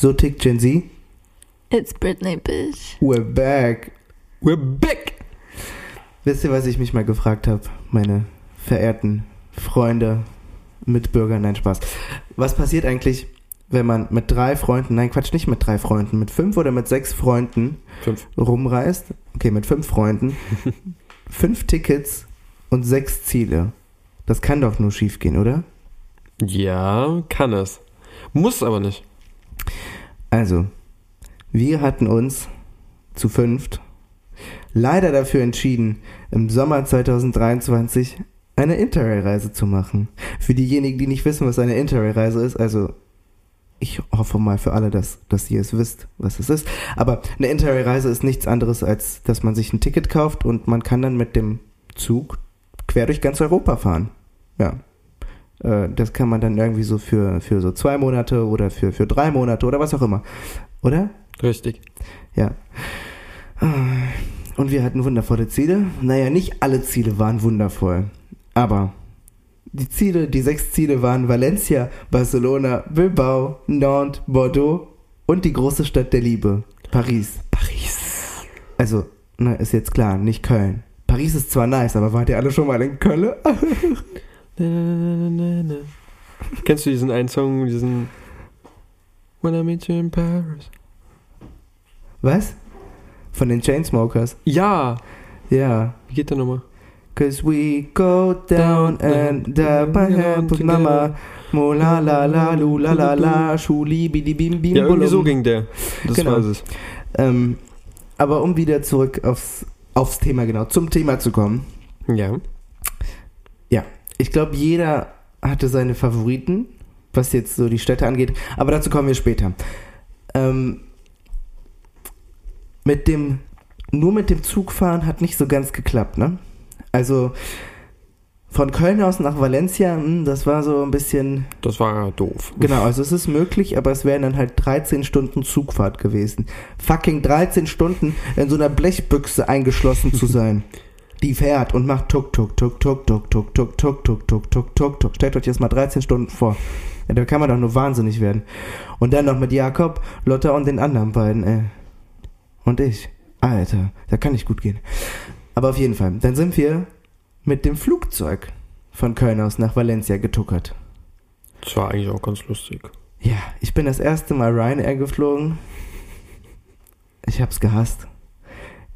So tickt Gen Z. It's Britney, bitch. We're back. We're back! Wisst ihr, was ich mich mal gefragt habe, meine verehrten Freunde, Mitbürger, nein, Spaß. Was passiert eigentlich, wenn man mit drei Freunden, nein, Quatsch, nicht mit drei Freunden, mit fünf oder mit sechs Freunden Fünf. rumreist? Okay, mit fünf Freunden, fünf Tickets und sechs Ziele. Das kann doch nur schief gehen, oder? Ja, kann es. Muss aber nicht. Also, wir hatten uns zu fünft leider dafür entschieden, im Sommer 2023 eine Interrail-Reise zu machen. Für diejenigen, die nicht wissen, was eine Interrail-Reise ist, also ich hoffe mal für alle, dass, dass ihr es wisst, was es ist. Aber eine Interrail-Reise ist nichts anderes, als dass man sich ein Ticket kauft und man kann dann mit dem Zug quer durch ganz Europa fahren. Ja. Äh, Das kann man dann irgendwie so für, für so zwei Monate oder für, für drei Monate oder was auch immer. Oder? Richtig. Ja. Und wir hatten wundervolle Ziele. Naja, nicht alle Ziele waren wundervoll. Aber die Ziele, die sechs Ziele waren Valencia, Barcelona, Bilbao, Nantes, Bordeaux und die große Stadt der Liebe, Paris. Paris. Also, na, ist jetzt klar, nicht Köln. Paris ist zwar nice, aber wart ihr alle schon mal in Köln? Na, na, na. Kennst du diesen einen Song, diesen When I Meet You in Paris? Was? Von den Chainsmokers? Ja. Ja. Wie geht der nochmal? Cause we go down and down by hand with mama. Mo la la la lu la la la schuli bidi bim bim Ja, irgendwie so ging der. Das Genau. war es. Ähm, aber um wieder zurück aufs, aufs Thema, genau, zum Thema zu kommen. Ja. Ich glaube, jeder hatte seine Favoriten, was jetzt so die Städte angeht. Aber dazu kommen wir später. Ähm, mit dem, nur mit dem Zugfahren hat nicht so ganz geklappt, ne? Also von Köln aus nach Valencia, hm, das war so ein bisschen Das war doof. Genau, also es ist möglich, aber es wären dann halt 13 Stunden Zugfahrt gewesen. Fucking 13 Stunden in so einer Blechbüchse eingeschlossen zu sein. Die fährt und macht tuk tuk tuk tuk tuk tuk tuk tuk tuk tuk tuk tuk tuk. Stellt euch jetzt mal 13 Stunden vor. Ja, da kann man doch nur wahnsinnig werden. Und dann noch mit Jakob, Lotta und den anderen beiden, ey. Und ich. Alter, da kann nicht gut gehen. Aber auf jeden Fall, dann sind wir mit dem Flugzeug von Köln aus nach Valencia getuckert. Das war eigentlich auch ganz lustig. Ja, ich bin das erste Mal Ryanair geflogen. Ich hab's gehasst.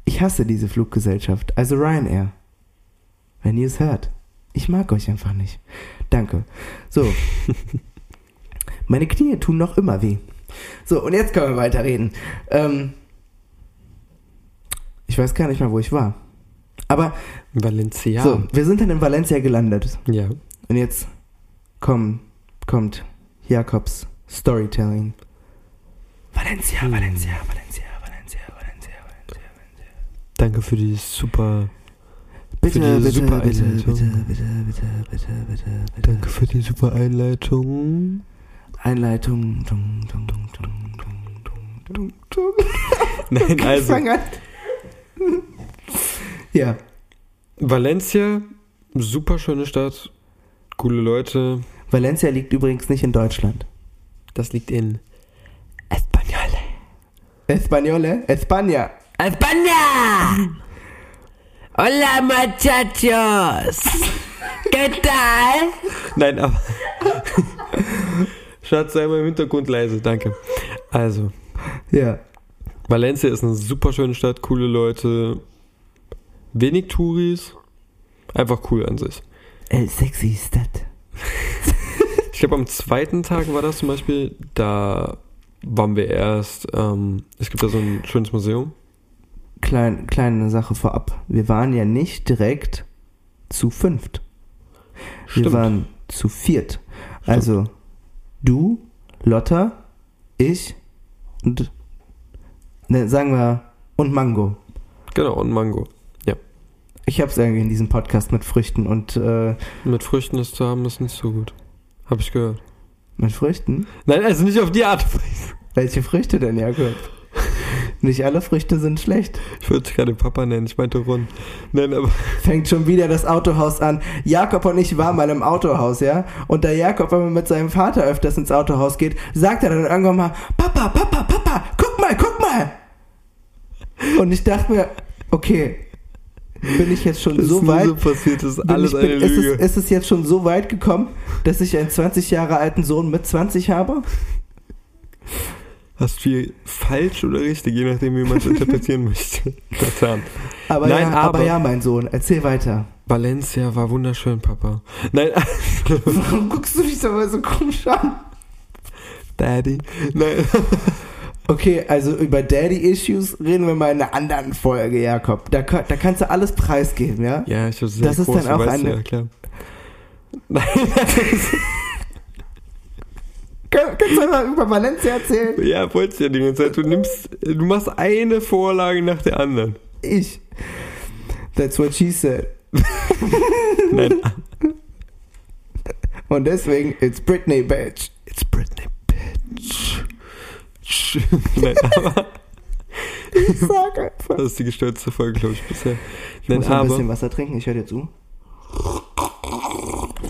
Ich hasse diese Fluggesellschaft, also Ryanair. Wenn ihr es hört. Ich mag euch einfach nicht. Danke. So. Meine Knie tun noch immer weh. So, und jetzt können wir weiterreden. Ähm, ich weiß gar nicht mal, wo ich war. Aber, Valencia. so, wir sind dann in Valencia gelandet. Ja. Und jetzt komm, kommt Jakobs Storytelling. Valencia, Hm. Valencia, Valencia, Valencia, Valencia, Valencia. Danke für die super. Bitte, Für bitte, super bitte, Einleitung. bitte, bitte, bitte, bitte, bitte, bitte. Danke für die super Einleitung. Einleitung. Dung, dung, dung, dung, dung, dung. Nein, Ich also. Ja, Valencia, super schöne Stadt. Coole Leute. Valencia liegt übrigens nicht in Deutschland. Das liegt in Españole. Españole, España. España! Hola, muchachos! ¿Qué tal? Nein, aber. Schatz, sei mal im Hintergrund leise, danke. Also, Ja, Valencia ist eine super schöne Stadt, coole Leute, wenig Touris, einfach cool an sich. El sexy Stadt. Ich glaube, am zweiten Tag war das zum Beispiel, da waren wir erst, ähm, es gibt da so ein schönes Museum. Klein, kleine Sache vorab. Wir waren ja nicht direkt zu fünft. Wir Stimmt. waren zu viert. Also du, Lotta, ich und ne, sagen wir und Mango. Genau, und Mango. Ich hab's irgendwie in diesem Podcast mit Früchten und äh, Mit Früchten das zu haben, ist nicht so gut. Hab ich gehört. mit Früchten? Nein, also nicht auf die Art. Welche Früchte denn, Jakob? Nicht alle Früchte sind schlecht. Ich wollte dich gerade Papa nennen, ich meinte Ron. Nein, aber Fängt schon wieder das Autohaus an. Jakob und ich waren mal im Autohaus, ja? Und da Jakob immer mit seinem Vater öfters ins Autohaus geht, sagt er dann irgendwann mal, Papa, Papa, Papa, guck mal, guck mal. Und ich dachte mir, okay, bin ich jetzt schon Das so weit, so passiert, das ist bin alles ich, eine bin, ist, es, Lüge. ist es jetzt schon so weit gekommen, dass ich einen 20 Jahre alten Sohn mit 20 habe? Hast viel falsch oder richtig, je nachdem, wie man es interpretieren möchte. Getan. Aber, Nein, ja, aber aber- ja, mein Sohn, erzähl weiter. Valencia war wunderschön, Papa. Nein, Warum guckst du mich so mal so komisch an? Daddy. Nein. Okay, also über Daddy-Issues reden wir mal in einer anderen Folge, Jakob. Da, da kannst du alles preisgeben, ja? Ja, ich habe sehr Das ist dann auch eine- Ja, klar. Nein, das ist, Kannst du mal über Valencia erzählen? ja, wolltest ja die ganze Zeit. Du nimmst, du machst eine Vorlage nach der anderen. Ich. That's what she said. Nein, Und deswegen, it's Britney, bitch. it's Britney, bitch. Nein, aber Ich sag einfach. das ist die gestürzte Folge, glaube ich, bisher. Ich Nein, muss mal ein aber, bisschen Wasser trinken, ich höre dir zu.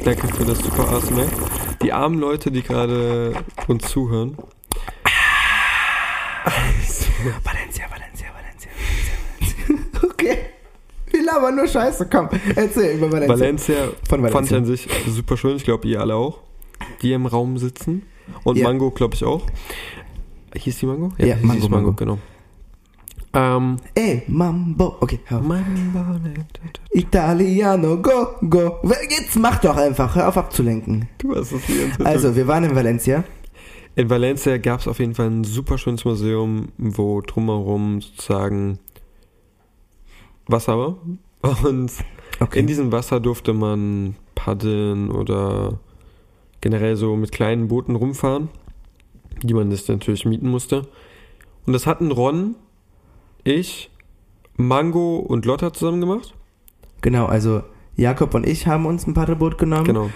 danke für das super ASMR. Die armen Leute, die gerade uns zuhören. Valencia, Valencia, Valencia, Valencia, Valencia. Okay. Wir labern nur Scheiße, komm. Erzähl über Valencia. Valencia Von fand ich Valencia. an sich super schön. Ich glaube, ihr alle auch. Die im Raum sitzen. Und Ja. Mango, glaube ich, auch. Hieß die Mango? Ja, hieß Mango, Mango. genau. Ähm, Ey, Mambo. Okay, hör auf. Mambo. Italiano, go, go. Jetzt mach doch einfach, hör auf abzulenken. Du hast es Zeit. Also, wir waren in Valencia. In Valencia gab es auf jeden Fall ein super schönes Museum, wo drumherum sozusagen Wasser war. Und Okay. in diesem Wasser durfte man paddeln oder generell so mit kleinen Booten rumfahren, die man das natürlich mieten musste. Und das hatten Ron, ich, Mango und Lotta zusammen gemacht. Genau, also Jakob und ich haben uns ein Paddelboot genommen. Genau.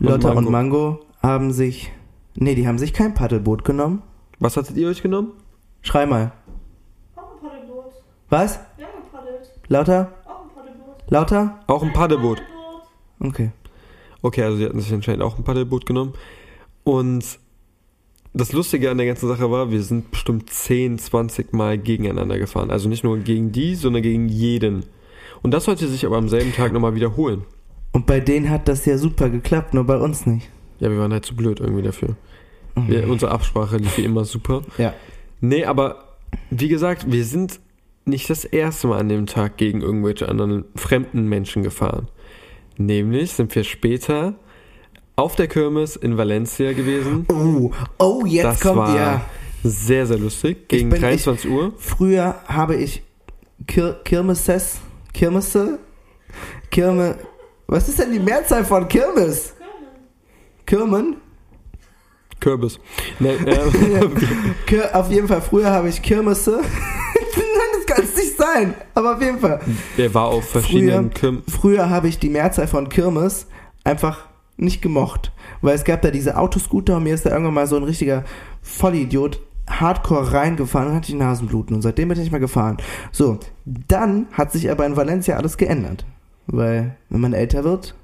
Lotta und Mango haben sich. Nee, die haben sich kein Paddelboot genommen. Was hattet ihr euch genommen? Schrei mal. Auch ein Paddelboot. Was? Wir haben gepaddelt. Lauter? Auch ein Paddelboot. Lauter? Auch ein Paddelboot. Okay. Okay, also die hatten sich anscheinend auch ein Paddelboot genommen. Und das Lustige an der ganzen Sache war, wir sind bestimmt 10, 20 Mal gegeneinander gefahren. Also nicht nur gegen die, sondern gegen jeden. Und das sollte sich aber am selben Tag nochmal wiederholen. Und bei denen hat das ja super geklappt, nur bei uns nicht. Ja, wir waren halt zu blöd irgendwie dafür. Wir, unsere Absprache lief wie immer super. Ja. Nee, aber wie gesagt, wir sind nicht das erste Mal an dem Tag gegen irgendwelche anderen fremden Menschen gefahren. Nämlich sind wir später auf der Kirmes in Valencia gewesen. Oh, oh, jetzt das kommt war ja. sehr, sehr lustig. Gegen bin- 23 Uhr. Früher habe ich Kir Kirmeses, Kirmesse, Kirme, was ist denn die Mehrzahl von Kirmes? Kirmen? Kürbis. Nee, Kir auf jeden Fall, früher habe ich Kirmesse. Nein, das kann es nicht sein. Aber auf jeden Fall. der war auf verschiedenen Kirm Früher habe ich die Mehrzahl von Kirmes einfach nicht gemocht. Weil es gab da diese Autoscooter und mir ist da irgendwann mal so ein richtiger Vollidiot hardcore reingefahren und hatte ich Nasenbluten. Und seitdem bin ich nicht mehr gefahren. So, dann hat sich aber in Valencia alles geändert. Weil, wenn man älter wird,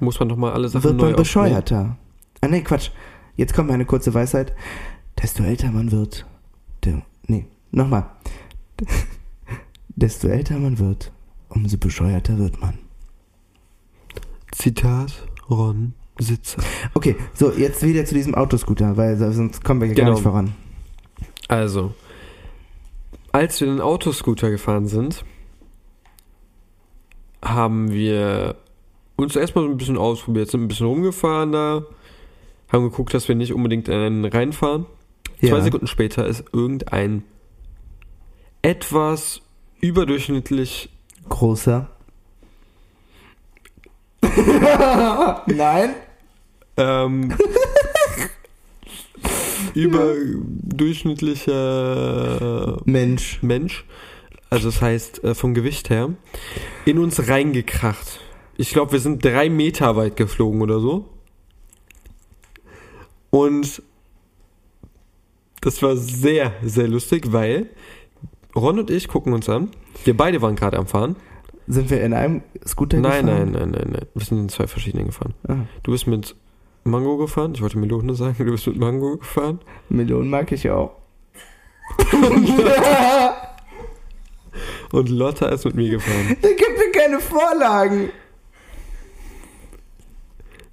Muss man doch mal alle Sachen wird neu man aufnehmen. bescheuerter. Ah, nee, Quatsch. Jetzt kommt meine kurze Weisheit. Desto älter man wird, de, nee, nochmal. Desto älter man wird, umso bescheuerter wird man. Zitat Ron Sitzer. Okay, so, jetzt wieder zu diesem Autoscooter, weil sonst kommen wir hier gar Genau. nicht voran. Also, als wir den Autoscooter gefahren sind, haben wir uns erstmal so ein bisschen ausprobiert, sind ein bisschen rumgefahren da, haben geguckt, dass wir nicht unbedingt in einen reinfahren. Zwei Sekunden später ist irgendein etwas überdurchschnittlich Großer. Nein. ähm, überdurchschnittlicher Mensch. Mensch, also das heißt äh, vom Gewicht her, in uns reingekracht. Ich glaube, wir sind drei Meter weit geflogen oder so. Und das war sehr, sehr lustig, weil Ron und ich gucken uns an. Wir beide waren gerade am Fahren. Sind wir in einem Scooter Nein, gefahren? nein, nein, nein, nein. Wir sind in zwei verschiedenen gefahren. Ah. Du bist mit Mango gefahren. Ich wollte Melone sagen, du bist mit Mango gefahren. Melonen mag ich auch. Und Lotta ist mit mir gefahren. Da gibt mir keine Vorlagen.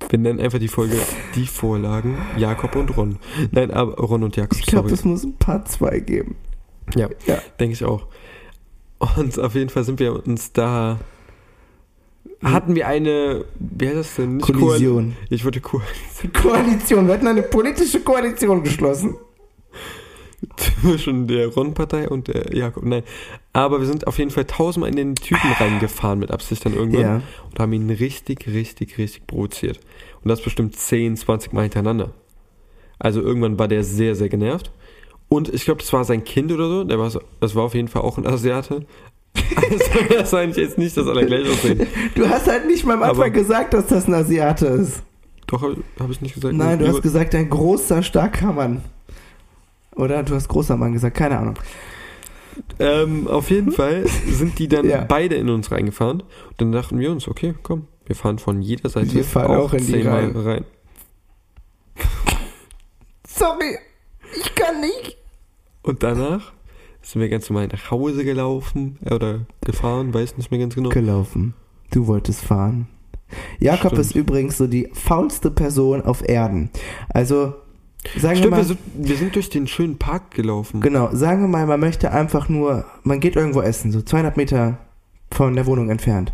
Wir nennen einfach die Folge Die Vorlagen Jakob und Ron. Nein, aber Ron und Jakob, Ich glaube, es muss ein Part 2 geben. Ja, Ja. denke ich auch. Und auf jeden Fall sind wir uns da. Hatten wir eine. Wie heißt das denn? Nicht Kollision. Koal- Ich wollte Ko Koalition. Wir hatten eine politische Koalition geschlossen. zwischen der Ron-Partei und der Jakob. Nein. Aber wir sind auf jeden Fall tausendmal in den Typen reingefahren mit Absicht dann irgendwann. Ja. Und haben ihn richtig, richtig, richtig provoziert. Und das bestimmt 10, 20 Mal hintereinander. Also irgendwann war der sehr, sehr genervt. Und ich glaube, das war sein Kind oder so. Der war so, das war auf jeden Fall auch ein Asiate. Also das war eigentlich jetzt nicht, dass alle gleich aussehen. Du hast halt nicht mal am Anfang Aber- gesagt, dass das ein Asiate ist. Doch, habe hab ich nicht gesagt. Nein, du Über- hast gesagt, ein großer, starker Mann. Oder du hast großer Mann gesagt, keine Ahnung. Ähm, auf jeden Fall sind die dann Ja. beide in uns reingefahren. Und dann dachten wir uns, okay, komm, wir fahren von jeder Seite Wir fahren auch in die zehnmal rein. rein. Sorry, ich kann nicht. Und danach sind wir ganz normal nach Hause gelaufen äh, oder gefahren, weiß nicht mehr ganz genau. Gelaufen. Du wolltest fahren. Jakob Stimmt. ist übrigens so die faulste Person auf Erden. Also, sagen Stimmt, wir mal, wir sind, wir sind durch den schönen Park gelaufen. genau, sagen wir mal, man möchte einfach nur, man geht irgendwo essen, so 200 Meter von der Wohnung entfernt.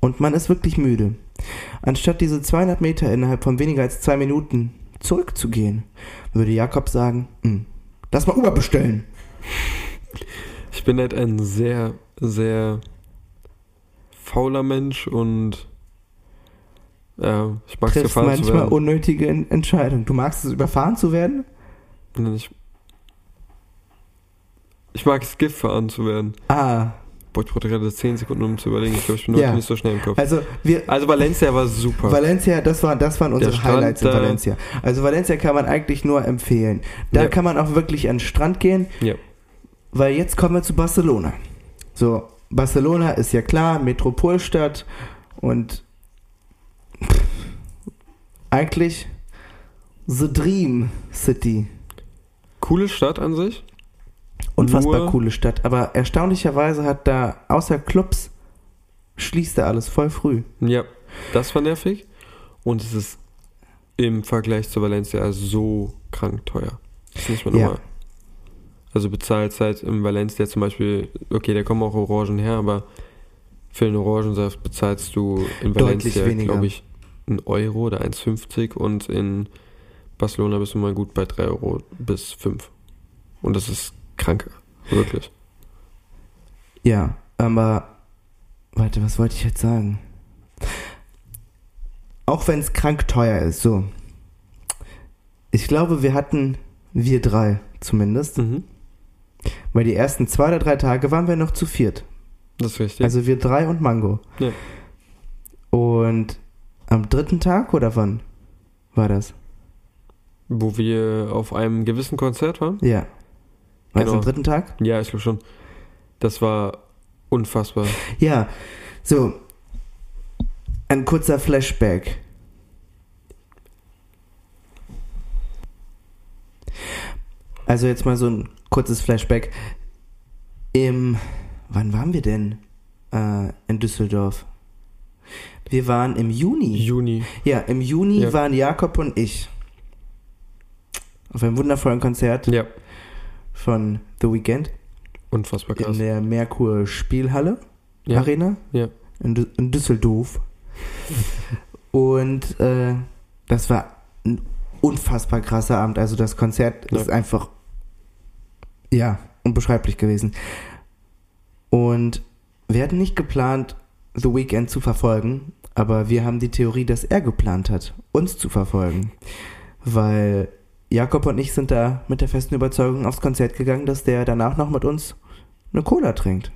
Und man ist wirklich müde. Anstatt diese 200 Meter innerhalb von weniger als zwei Minuten zurückzugehen, würde Jakob sagen, "Hm, lass mal Uber bestellen. Ich bin halt ein sehr, sehr fauler Mensch und ja, ich mag es gefahren zu manchmal werden. unnötige En- Entscheidungen. Du magst es, überfahren zu werden? Ich, ich mag es, gefahren zu werden. Ah, Boah, ich brauchte gerade 10 Sekunden, um zu überlegen. Ich glaube, ich bin Ja. heute nicht so schnell im Kopf. also wir, Also Valencia war super. Valencia, das, war, das waren unsere Highlights in Valencia. Also Valencia kann man eigentlich nur empfehlen. Da Ja. kann man auch wirklich an den Strand gehen, Ja. weil jetzt kommen wir zu Barcelona. So, Barcelona ist ja klar, Metropolstadt und pff, eigentlich The Dream City. Coole Stadt an sich. Unfassbar Nur- coole Stadt, aber erstaunlicherweise hat da außer Clubs schließt da alles voll früh. Ja, das war nervig. Und es ist im Vergleich zu Valencia so krank teuer. Das ist nicht mehr Ja. normal. Also bezahlt halt im Valencia zum Beispiel, okay, da kommen auch Orangen her, aber für einen Orangensaft bezahlst du in Valencia, glaube ich, einen Euro oder 1,50 und in Barcelona bist du mal gut bei 3 Euro bis 5. Und das ist krank. Wirklich. Ja, aber warte, was wollte ich jetzt sagen? Auch wenn es krank teuer ist, so. Ich glaube, wir hatten, wir drei zumindest, Mhm. weil die ersten zwei oder drei Tage waren wir noch zu viert. Das ist richtig. Also wir drei und Mango. Ja. Und am dritten Tag oder wann war das? Wo wir auf einem gewissen Konzert waren. Ja. War es Genau. am dritten Tag? Ja, ich glaube schon. Das war unfassbar. Ja, so. Ein kurzer Flashback. Also jetzt mal so ein kurzes Flashback. Im, wann waren wir denn äh, in Düsseldorf? Wir waren im Juni. Juni. Ja, im Juni Ja. waren Jakob und ich auf einem wundervollen Konzert Ja. Von The Weeknd Unfassbar in krass. der Merkur Spielhalle Ja. Arena Ja. in, Dü- in Düsseldorf. Und äh, das war ein unfassbar krasser Abend. Also das Konzert Ja. ist einfach ja unbeschreiblich gewesen. Und wir hatten nicht geplant, The Weeknd zu verfolgen, aber wir haben die Theorie, dass er geplant hat, uns zu verfolgen. Weil Jakob und ich sind da mit der festen Überzeugung aufs Konzert gegangen, dass der danach noch mit uns eine Cola trinkt.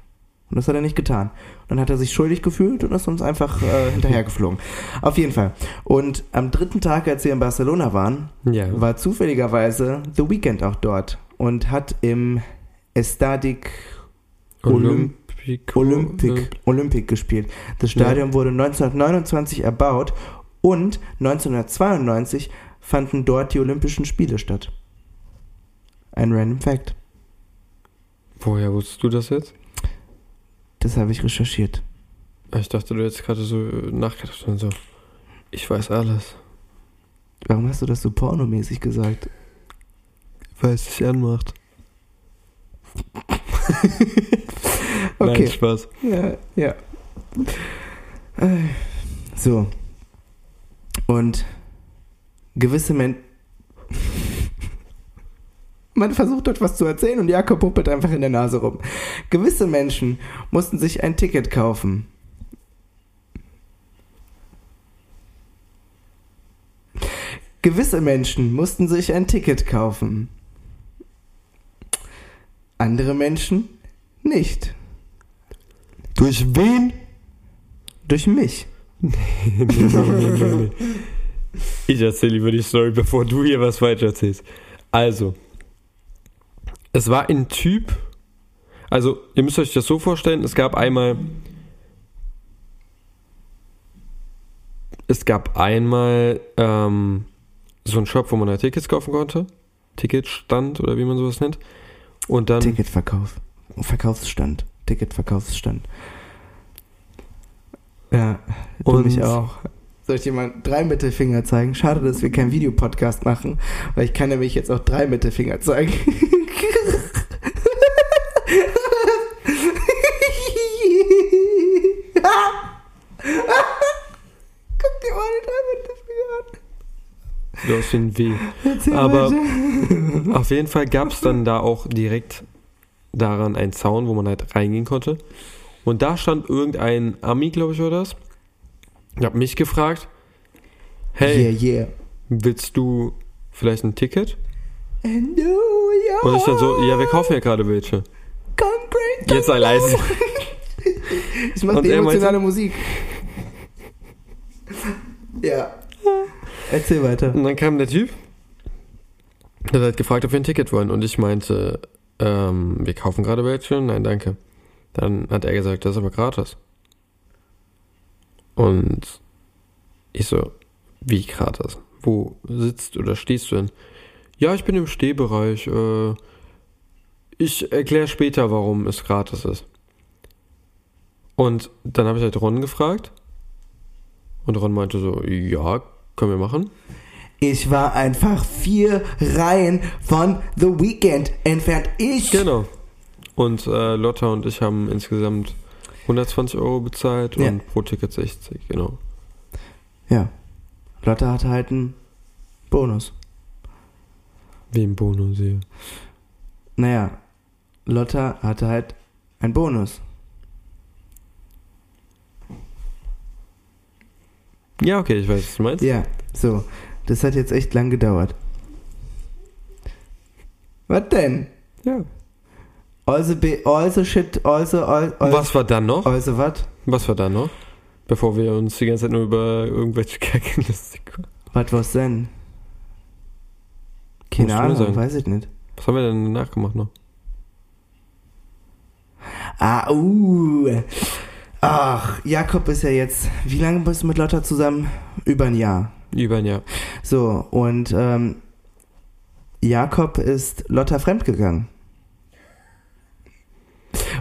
Und das hat er nicht getan. Und dann hat er sich schuldig gefühlt und ist uns einfach äh, hinterhergeflogen. Auf jeden Fall. Und am dritten Tag, als wir in Barcelona waren, Ja. war zufälligerweise The Weeknd auch dort und hat im Estadik Olympic. Olympic, Olympic gespielt. Das Stadion wurde 1929 erbaut Und 1992 fanden dort die Olympischen Spiele statt. Ein random Fact. Woher wusstest du das jetzt? Das habe ich recherchiert. Ich dachte, du hättest gerade so äh, nachgedacht und so. Ich weiß alles. Warum hast du das so pornomäßig gesagt? Weil es dich anmacht. Okay. Nein, Spaß. Ja, ja. Äh, So. Und gewisse Menschen. Man versucht etwas zu erzählen und Jakob puppelt einfach in der Nase rum. Gewisse Menschen mussten sich ein Ticket kaufen. Gewisse Menschen mussten sich ein Ticket kaufen. Andere Menschen nicht. Durch wen? Durch mich. Ich erzähle lieber die Story, bevor du hier was falsch erzählst. Also, es war ein Typ, also ihr müsst euch das so vorstellen, es gab einmal, es gab einmal ähm, so einen Shop, wo man halt Tickets kaufen konnte, Ticketstand oder wie man sowas nennt. Und dann, Ticketverkauf. Verkaufsstand. Ticketverkaufsstand. Ja, du Und- mich auch. Soll ich dir mal drei Mittelfinger zeigen? Schade, dass wir keinen Videopodcast machen, weil ich kann nämlich jetzt auch drei Mittelfinger zeigen. Guck dir mal die drei Mittelfinger an. du hast wie ein W. Erzähl Aber- weiter. Auf jeden Fall gab es dann da auch direkt daran einen Zaun, wo man halt reingehen konnte. Und da stand irgendein Ami, glaube ich, war das. Ich habe mich gefragt, hey, Yeah, yeah. willst du vielleicht ein Ticket? And do you Und ich dann so, ja, wir kaufen ja gerade welche. Jetzt sei leise. Ich mach Und die er meinte- emotionale Musik. Ja. Erzähl weiter. Und dann kam der Typ, der hat gefragt, ob wir ein Ticket wollen. Und ich meinte, ähm, wir kaufen gerade welche? Nein, danke. Dann hat er gesagt, das ist aber gratis. Und ich so, wie gratis? Wo sitzt oder stehst du denn? Ja, ich bin im Stehbereich. Äh, ich erkläre später, warum es gratis ist. Und dann habe ich halt Ron gefragt. Und Ron meinte so, ja, können wir machen. Ich war einfach vier Reihen von The Weeknd entfernt. Ich. Genau. Und äh, Lotta und ich haben insgesamt 120 Euro bezahlt Ja. und pro Ticket 60, genau. Ja. Lotte hatte halt einen Bonus. Wie im Bonus hier. Naja, Lotta hatte halt einen Bonus. Ja, okay, ich weiß, was du meinst. Ja, so. Das hat jetzt echt lang gedauert. Was denn? Ja. Also, be, also shit, also, also, Was war dann noch? also was? Was war dann noch? Bevor wir uns die ganze Zeit nur über irgendwelche Kacken lustig. Was war's denn? Keine Musst Ahnung, weiß ich nicht. Was haben wir denn danach gemacht noch? Ah, uh. Ach, Jakob ist ja jetzt, wie lange bist du mit Lotta zusammen? Über ein Jahr. Über ein Jahr. So, und ähm, Jakob ist Lotta fremdgegangen.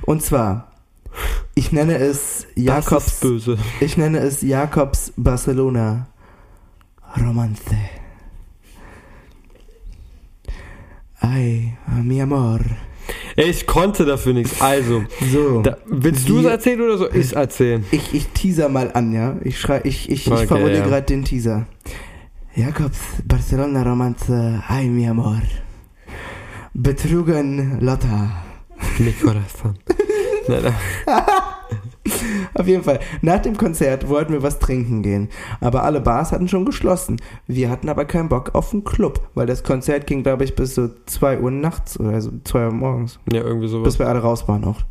Und zwar, ich nenne es Jakobs, böse. ich nenne es Jakobs Barcelona Romance. Ay, mi amor. Ich konnte dafür nichts. Also, So. da, willst du es erzählen oder soll ich es erzählen? Ich, ich teaser mal an, ja. Ich schrei, ich, ich, Okay, ich formuliere ja. gerade den Teaser. Jakobs Barcelona Romanze, ay mi amor. Betrugen Lotta. Mi corazón. Nein, nein. Auf jeden Fall. Nach dem Konzert wollten wir was trinken gehen. Aber alle Bars hatten schon geschlossen. Wir hatten aber keinen Bock auf einen Club, weil das Konzert ging, glaube ich, bis so 2 Uhr nachts oder so 2 Uhr morgens. Ja, irgendwie sowas. Bis wir alle raus waren auch.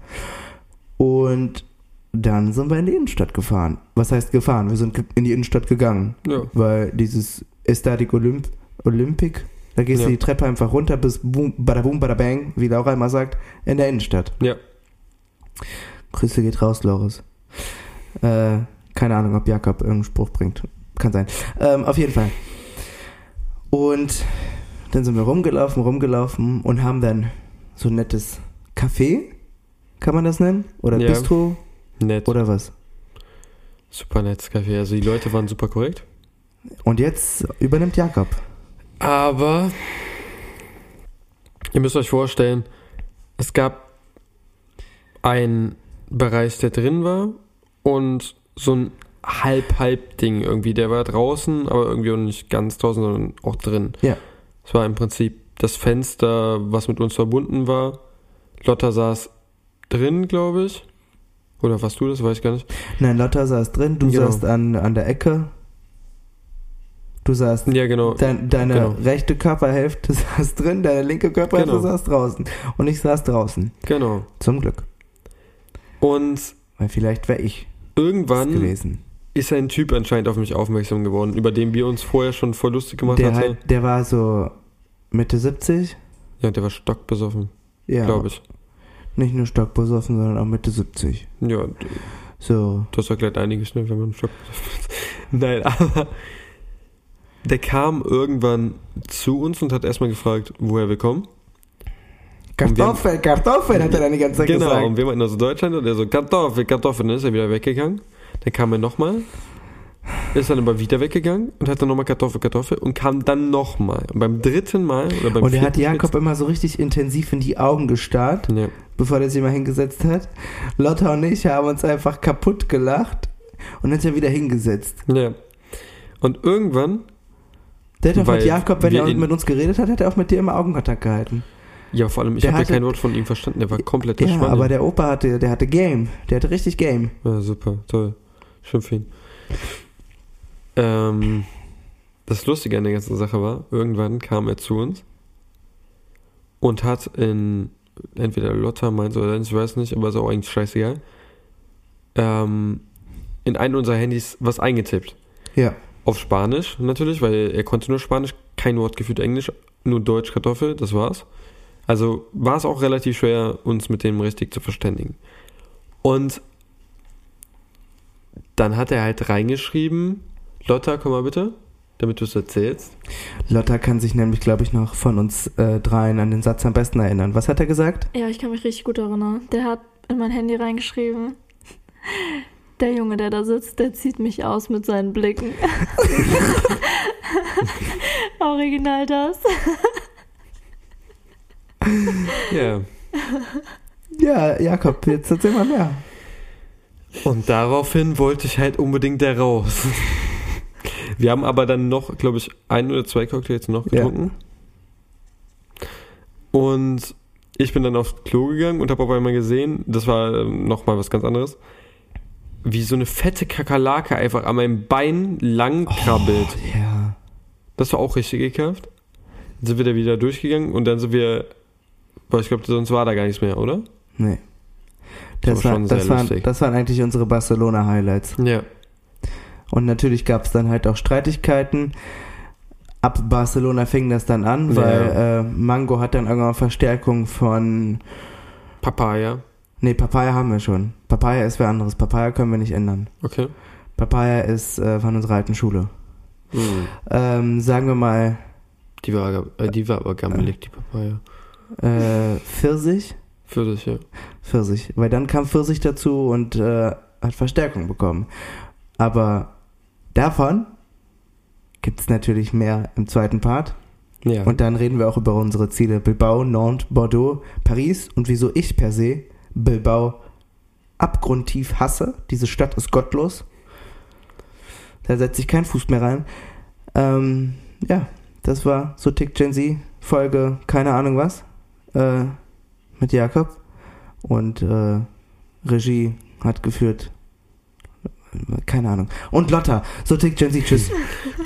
Und dann sind wir in die Innenstadt gefahren. Was heißt gefahren? Wir sind in die Innenstadt gegangen. Ja. Weil dieses Estatic Olymp Olympic, da gehst Ja. du die Treppe einfach runter bis boom, bada boom, bada bang, wie Laura immer sagt, in der Innenstadt. Ja. Grüße geht raus, Loris. Äh, keine Ahnung, ob Jakob irgendeinen Spruch bringt. kann sein. Ähm, auf jeden Fall. Und dann sind wir rumgelaufen, rumgelaufen und haben dann so ein nettes Café, kann man das nennen? Oder Ja. Bistro Nett. oder was? Super nettes Café. Also die Leute waren super korrekt. Und jetzt übernimmt Jakob. Aber ihr müsst euch vorstellen, es gab einen Bereich, der drin war und so ein Halb-Halb-Ding irgendwie. Der war draußen, aber irgendwie auch nicht ganz draußen, sondern auch drin. Ja. Es war im Prinzip das Fenster, was mit uns verbunden war. Lotta saß drin, glaube ich. Oder warst du das? Weiß ich gar nicht. Nein, Lotta saß drin, du Genau. saßt an, an der Ecke. Du saßt, Ja, genau. dein, deine genau. rechte Körperhälfte saß drin, deine linke Körperhälfte Genau. saß draußen. Und ich saß draußen. Genau. Zum Glück. Und Weil vielleicht wäre ich irgendwann gewesen. ist ein Typ anscheinend auf mich aufmerksam geworden, über den wir uns vorher schon voll lustig gemacht Der, hatten. halt, der war so Mitte 70. Ja, der war stockbesoffen, Ja, glaube ich. nicht nur stockbesoffen, sondern auch Mitte 70. Ja, So, das erklärt einiges, ne, wenn man stockbesoffen ist. Nein, aber der kam irgendwann zu uns und hat erstmal gefragt, woher wir kommen. Kartoffel, Kartoffel, hat er dann die ganze Zeit Genau, gesagt. und wir meinten also Deutschland und er so, Kartoffel, Kartoffel, dann ist er wieder weggegangen. Dann kam er nochmal, ist dann aber wieder weggegangen und hat dann nochmal Kartoffel, Kartoffel und kam dann nochmal. Und beim dritten Mal oder beim Und er hat Jakob immer so richtig intensiv in die Augen gestarrt, Ja. bevor er sich mal hingesetzt hat. Lotta und ich haben uns einfach kaputt gelacht und dann ist er wieder hingesetzt. ja. Und irgendwann Der hat auch mit Jakob, wenn er mit uns geredet hat, hat er auch mit dir immer Augenkontakt gehalten. Ja, vor allem, ich habe ja kein Wort von ihm verstanden. Der war komplett Ja, gespannt. aber der Opa hatte, der hatte Game. Der hatte richtig Game. Ja, super, toll. Schön für ihn. Ähm, das Lustige an der ganzen Sache war, irgendwann kam er zu uns und hat in, entweder Lotta meint oder ich weiß nicht, aber ist auch eigentlich scheißegal, ähm, in einen unserer Handys was eingetippt. Ja. Auf Spanisch natürlich, weil er konnte nur Spanisch, kein Wort gefühlt Englisch, nur Deutsch, Kartoffel, das war's. Also war es auch relativ schwer, uns mit dem richtig zu verständigen. Und dann hat er halt reingeschrieben, Lotta, komm mal bitte, damit du es erzählst. Lotta kann sich nämlich, glaube ich, noch von uns äh, dreien an den Satz am besten erinnern. Was hat er gesagt? Ja, ich kann mich richtig gut erinnern. Der hat in mein Handy reingeschrieben. Der Junge, der da sitzt, der zieht mich aus mit seinen Blicken. Original das. Ja. Ja, Jakob, jetzt erzähl mal mehr. Und daraufhin wollte ich halt unbedingt da raus. Wir haben aber dann noch, glaube ich, ein oder zwei Cocktails noch Ja. getrunken. Und ich bin dann aufs Klo gegangen und habe auf einmal gesehen, das war nochmal was ganz anderes, wie so eine fette Kakerlake einfach an meinem Bein lang krabbelt. Ja. Das war auch richtig ekelhaft. Dann sind wir da wieder durchgegangen und dann sind wir, boah, ich glaube, sonst war da gar nichts mehr, oder? Nee. Das Das, war war, das, waren, das waren eigentlich unsere Barcelona-Highlights. Ja. Und natürlich gab es dann halt auch Streitigkeiten. Ab Barcelona fing das dann an, Ja. weil äh, Mango hat dann irgendwann Verstärkung von. Papaya. Nee, Papaya haben wir schon. Papaya ist wer anderes. Papaya können wir nicht ändern. Okay. Papaya ist äh, von unserer alten Schule. Hm. Ähm, sagen wir mal Die war, äh, die war aber gammelig, die Papaya. Äh, Pfirsich. Pfirsich, ja. Pfirsich. Weil dann kam Pfirsich dazu und äh, hat Verstärkung bekommen. Aber davon gibt es natürlich mehr im zweiten Part. Ja. Und dann reden wir auch über unsere Ziele. Bilbao, Nantes, Bordeaux, Paris und wieso ich per se Bilbao abgrundtief hasse. Diese Stadt ist gottlos. Da setzt sich kein Fuß mehr rein. Ähm, ja, das war so Tick Gen Z Folge, keine Ahnung was, äh, mit Jakob. Und äh, Regie hat geführt. Keine Ahnung. Und Lotta, so Tick Gen Z, tschüss.